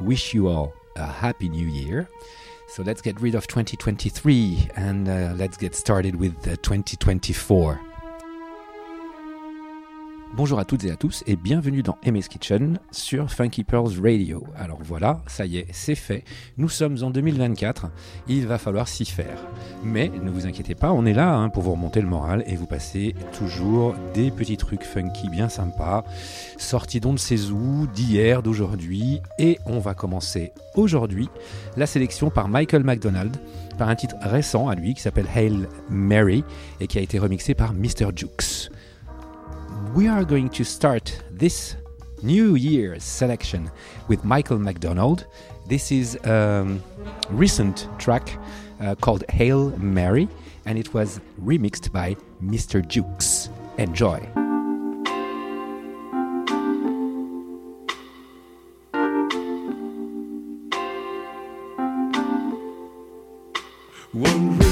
wish you all a happy new year. So let's get rid of 2023 and uh, let's get started with uh, 2024. Bonjour à toutes et à tous et bienvenue dans Ms Kitchen sur Funky Pearls Radio. Alors voilà, ça y est, c'est fait. Nous sommes en 2024, il va falloir s'y faire. Mais ne vous inquiétez pas, on est là hein, pour vous remonter le moral et vous passer toujours des petits trucs funky bien sympas, sortis d'on ne sait où, d'hier, d'aujourd'hui. Et on va commencer aujourd'hui la sélection par Michael McDonald par un titre récent à lui qui s'appelle Hail Mary et qui a été remixé par Mr. Jukes. We are going to start this New Year's selection with Michael McDonald. This is a recent track uh, called Hail Mary, and it was remixed by Mr. Jukes. Enjoy. One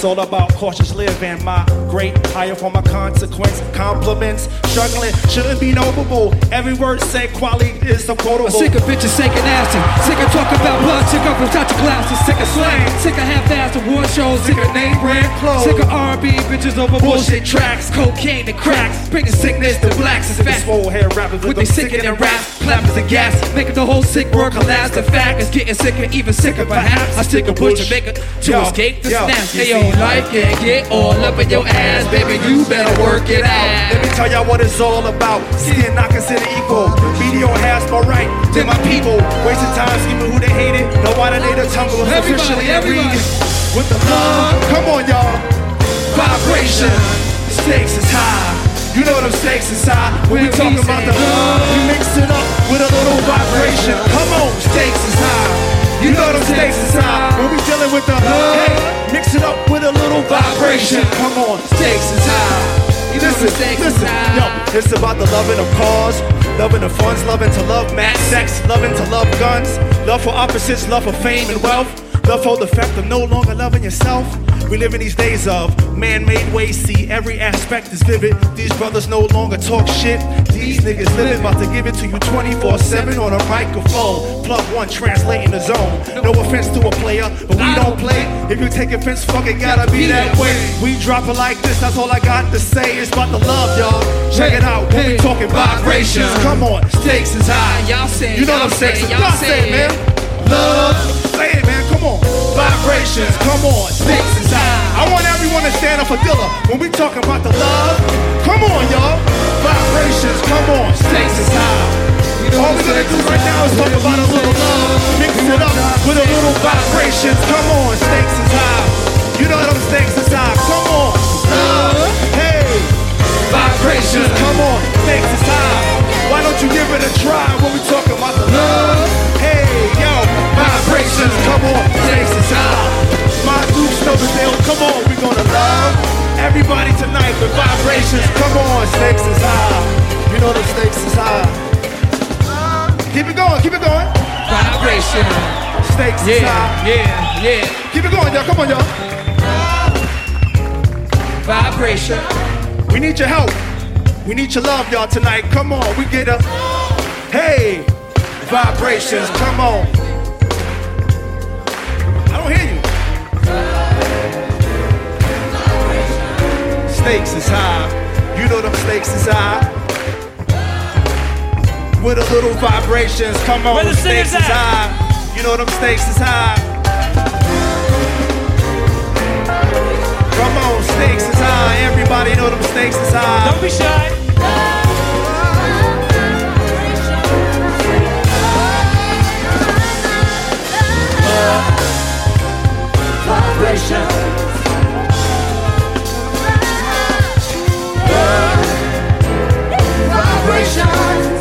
it's all about cautious living. My great higher for my consequence. Compliments, struggling shouldn't be notable. Every word said, quality is so quotable. I'm sick of bitches shaking nasty. Sick of talking about blood. Sick of without your glasses. Sick of slang. Sick of half-assed award shows. Sick of name brand clothes. Sick of R&B bitches over bullshit tracks. Cocaine and cracks. Bringing sickness to blacks. It's Sick of fat. swole hair rappers With them they sickening sickening raps, clappers and gas, making the whole sick world collapse. The fact is getting sicker, even sicker perhaps. I stick a bush to make it to Yo, escape the yo, snaps. you Hey yo, see- life can get all up in your ass, baby. You better work it out. Let me tell y'all what it's all about. Skin not considered equal. BDO has my right to my people. Wasting time scheming who they hated. No why they the tumble officially everybody. With the love. Come on, y'all. Vibration. the Stakes is high. You know them stakes is high. When we talking about the love, we mix it up with a little vibration. Come on, stakes is high. You know them stakes is high. When we dealing with the hey, mix it up with a little vibration. Come on, Stakes is high. Listen, the stakes is listen, yo, it's about the loving of cars, loving the funds, loving to love mad sex, loving to love guns, love for opposites, love for fame and wealth, love for the fact of no longer loving yourself. We live in these days of man-made ways, see every aspect is vivid. These brothers no longer talk shit. These niggas living, about to give it to you 24-7 on a microphone. Plug one, translating the zone. No offense to a player, but we don't play. If you take offense, fuck it, gotta be that way. We drop it like this, that's all I got to say. It's about the love, y'all. Check it out, when we talking vibrations. Come on, Stakes is high. Y'all say, you know y'all them say, sexes. y'all Y'all say say, man. Love, say it, man. Come on, vibrations. Come on, stakes is high. I want everyone to stand up for Dilla when we talking about the love. Come on, y'all. Vibrations. Come on, stakes is high. All we gonna do right now is talk about a little love, mix it up with a little vibrations. Come on, stakes is high. You know them stakes is high. Come on, love. Hey, vibrations. Come on, stakes is high. Why don't you give it a try when we talking about the love? Hey, vibrations. Come on, stakes is high. My Duke Snowdale, come on, we gonna love everybody tonight with vibrations. Come on, stakes is high. You know the stakes is high. Keep it going, keep it going. Vibration. Stakes is Yeah, high. yeah, yeah. Keep it going, y'all. Come on, y'all. Vibration. We need your help. We need your love, y'all, tonight. Come on, we get a hey vibrations. Come on. Stakes is high. You know them stakes is high. With a little vibrations. Come on, Where the stakes is high. You know them stakes is high. Come on, stakes is high. Everybody know them stakes is high. Don't be shy. You know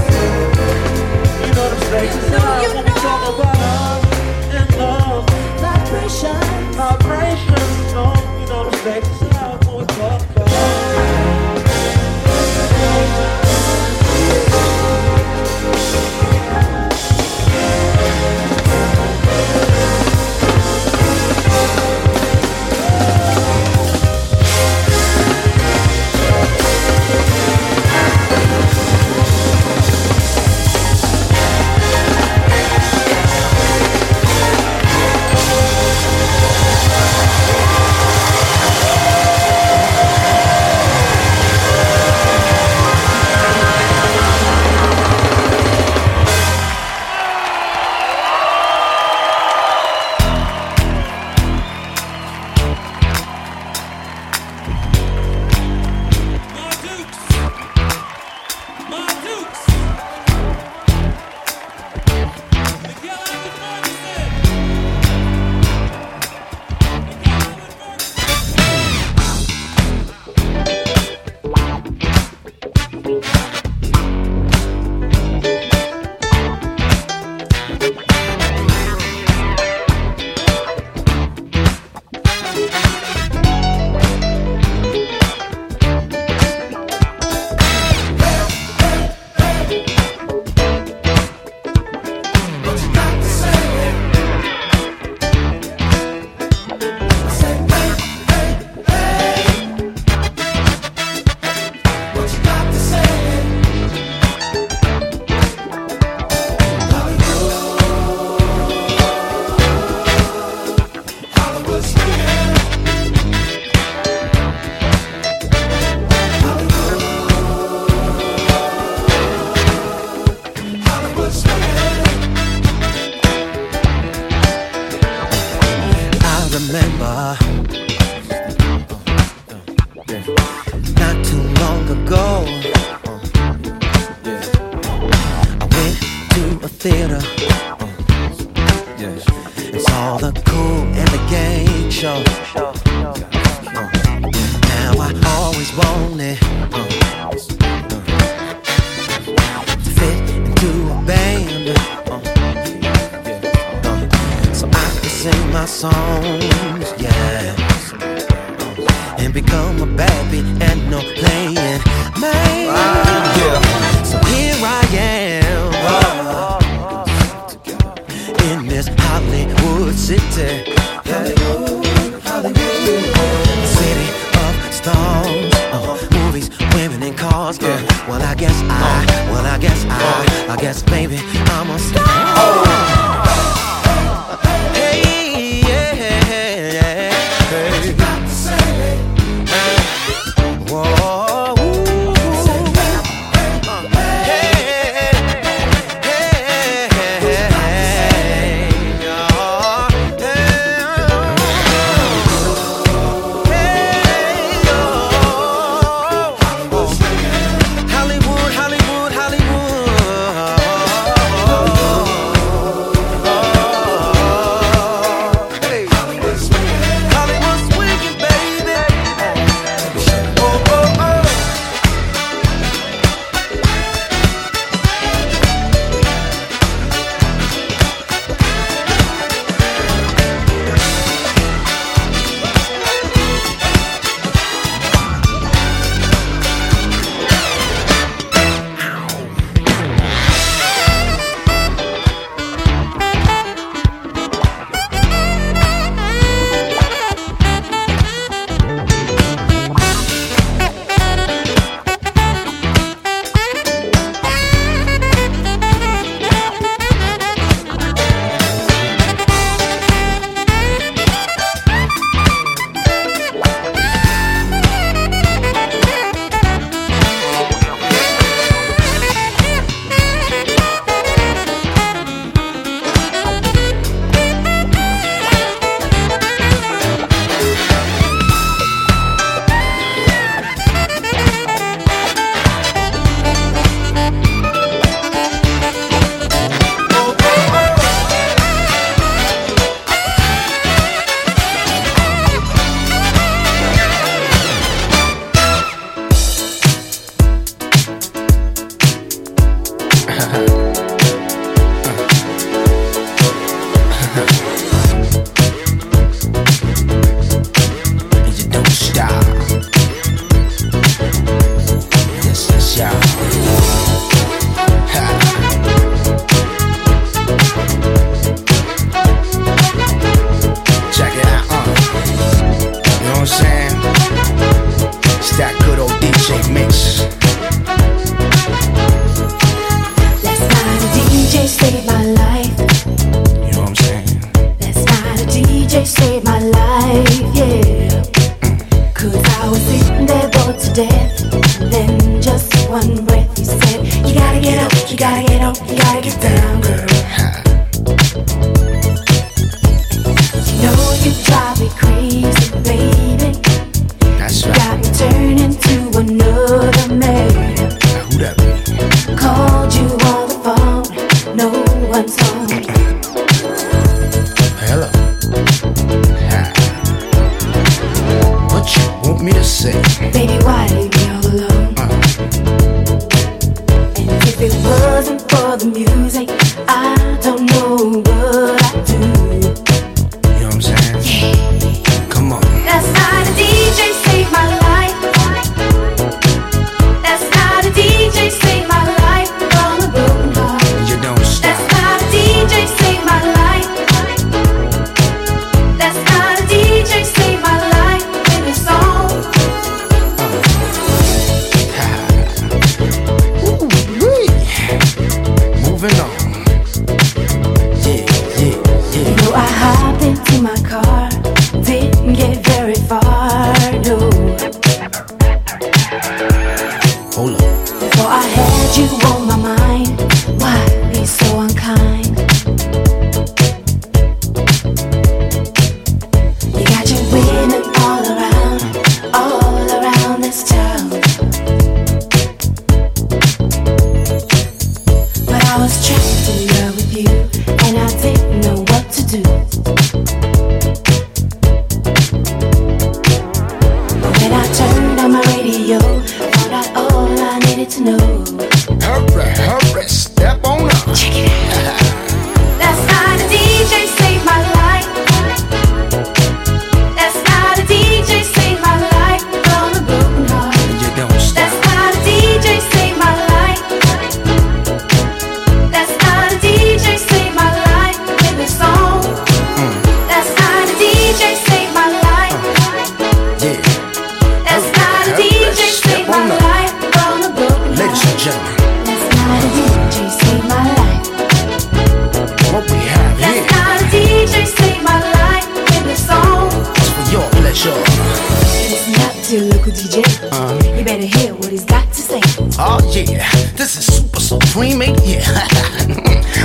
hear what he's got to say. Oh yeah, this is super supreme? Yeah.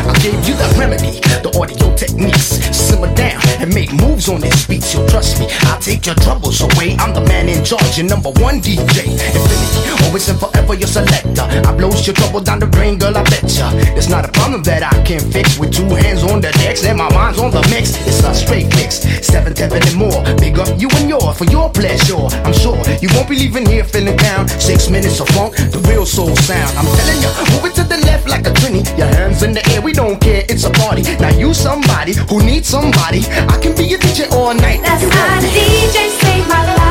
I gave you the remedy, the audio techniques. Simmer down and make moves on this beat. You'll trust me. I'll take your troubles away. I'm the man in charge, your number one DJ. Infinity, always and forever your selector. I blows your trouble down the drain, girl. I betcha. It's not a problem that I can fix with two hands on the decks and my mind's on the mix. It's a straight mix, seven, seven and more. Big up you and your for your pleasure. I'm sure you won't be leaving here feeling down. Six minutes of funk, the real soul sound. I'm telling you, move it to the left like a trini. Your hands in the air, we don't care. It's a party. Now you somebody who needs somebody. I can be your DJ all night. That's You how the. DJ saved my life.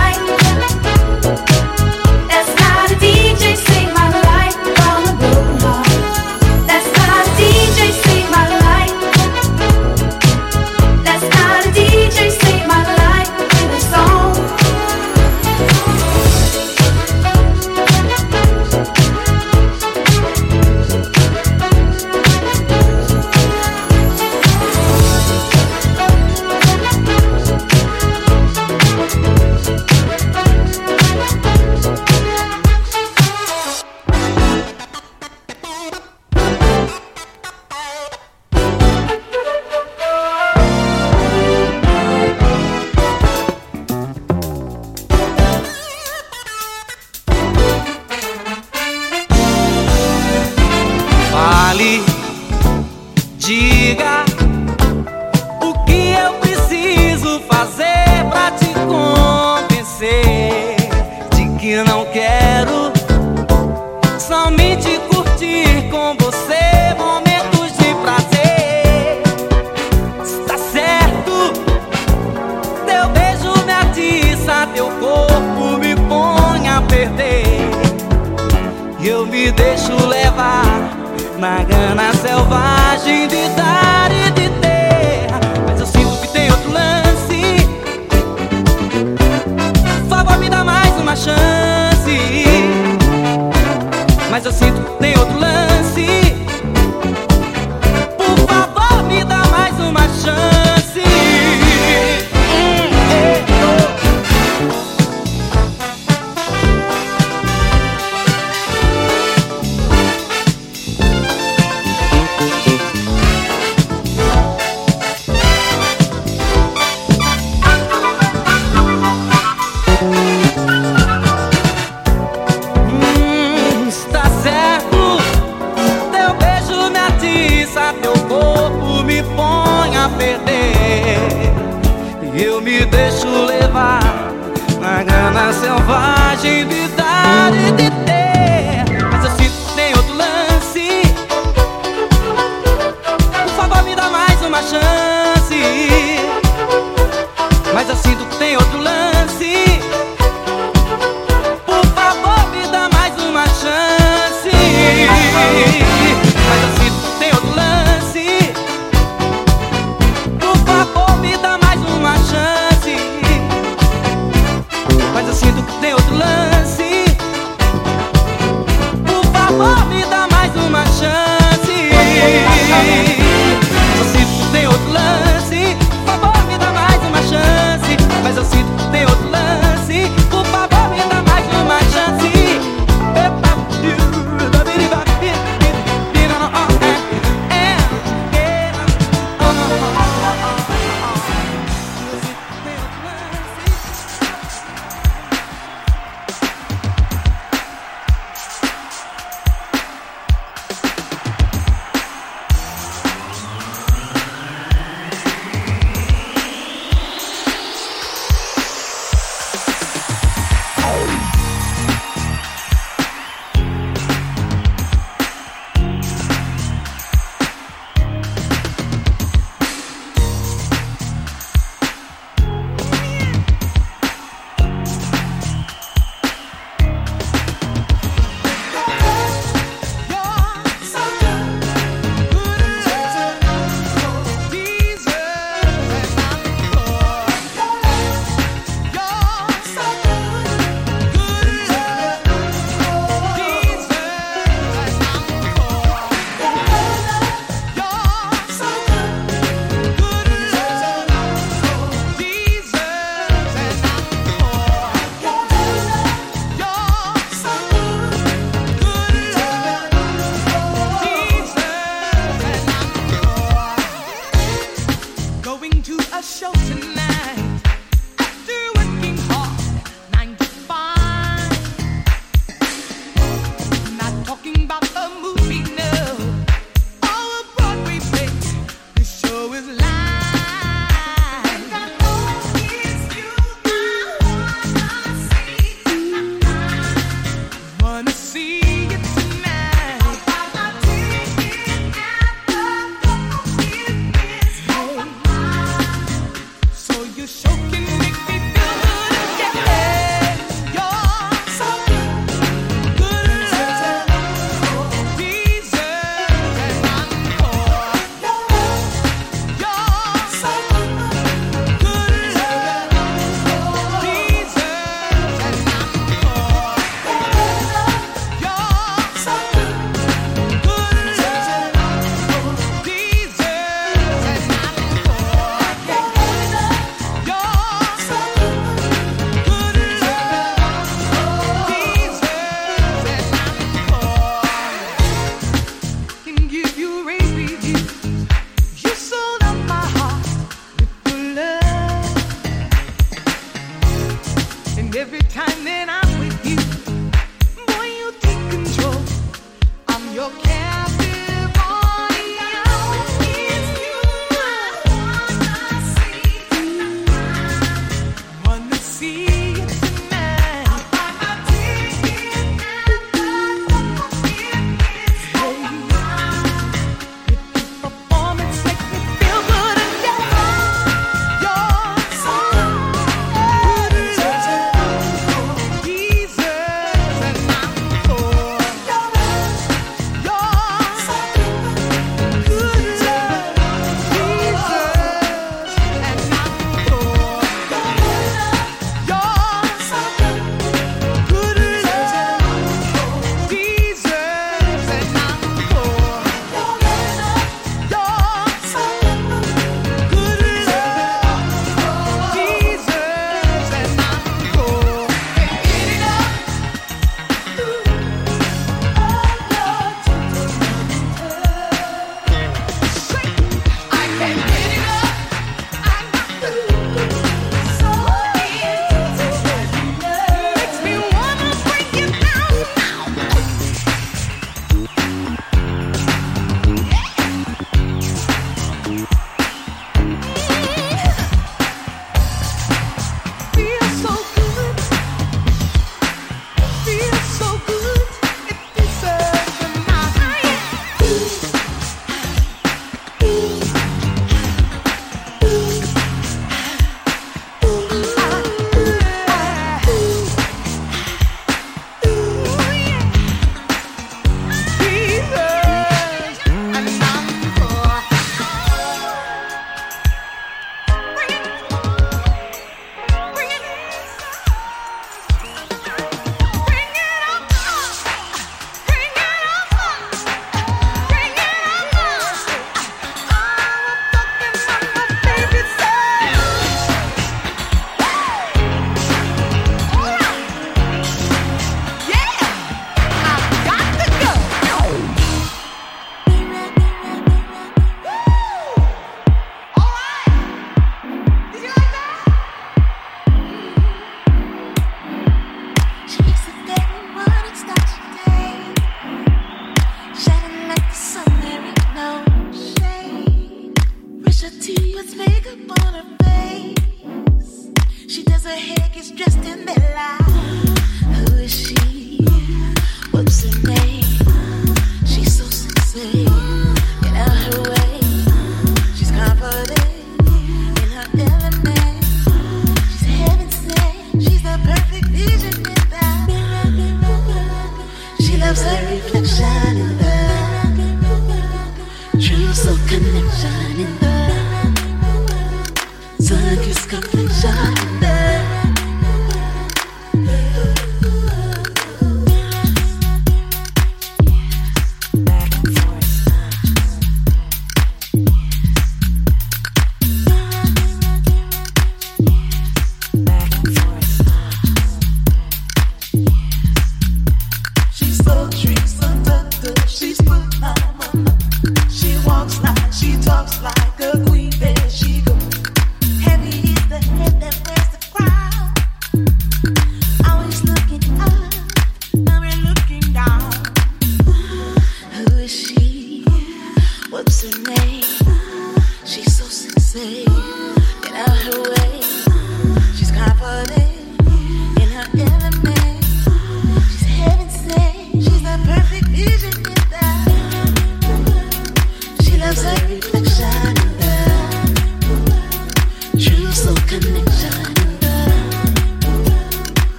Dressed in Bella.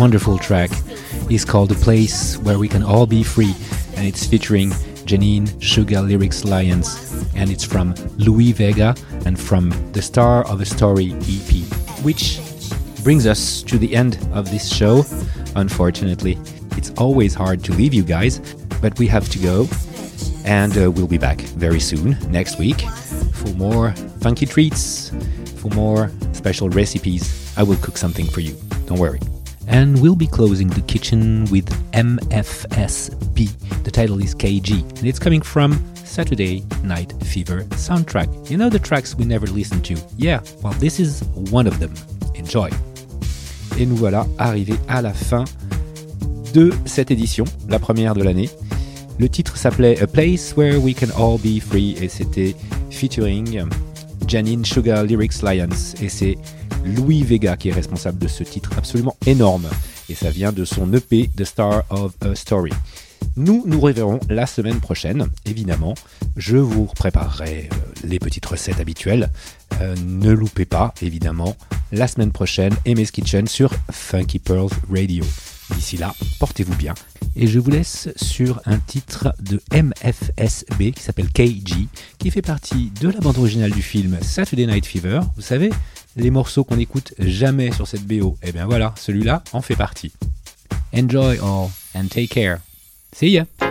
Wonderful track is called A Place Where We Can All Be Free, and it's featuring Janine Sugar Lyrics Lions, and it's from Louie Vega and from the Star of a Story EP, which brings us to the end of this show. Unfortunately, it's always hard to leave you guys, but we have to go, and uh, we'll be back very soon, next week, for more funky treats, for more special recipes. I will cook something for you, don't worry. And we'll be closing the kitchen with MFSB. The title is K-Jee, and it's coming from Saturday Night Fever soundtrack. You know the tracks we never listen to? Yeah, well, this is one of them. Enjoy. Et nous voilà arrivés à la fin de cette édition, la première de l'année. Le titre s'appelait A Place Where We Can All Be Free et c'était featuring Janine Sugar Lyrics Lions et c'est Louis Vega qui est responsable de ce titre absolument énorme et ça vient de son EP The Star of a Story. Nous nous reverrons la semaine prochaine, évidemment. Je vous préparerai euh, les petites recettes habituelles. Euh, ne loupez pas, évidemment, la semaine prochaine, Aimé's Kitchen sur Funky Pearls Radio. D'ici là, portez-vous bien. Et je vous laisse sur un titre de MFSB qui s'appelle KG, qui fait partie de la bande originale du film Saturday Night Fever. Vous savez, les morceaux qu'on n'écoute jamais sur cette BO. Et bien voilà, celui-là en fait partie. Enjoy all and take care. See ya!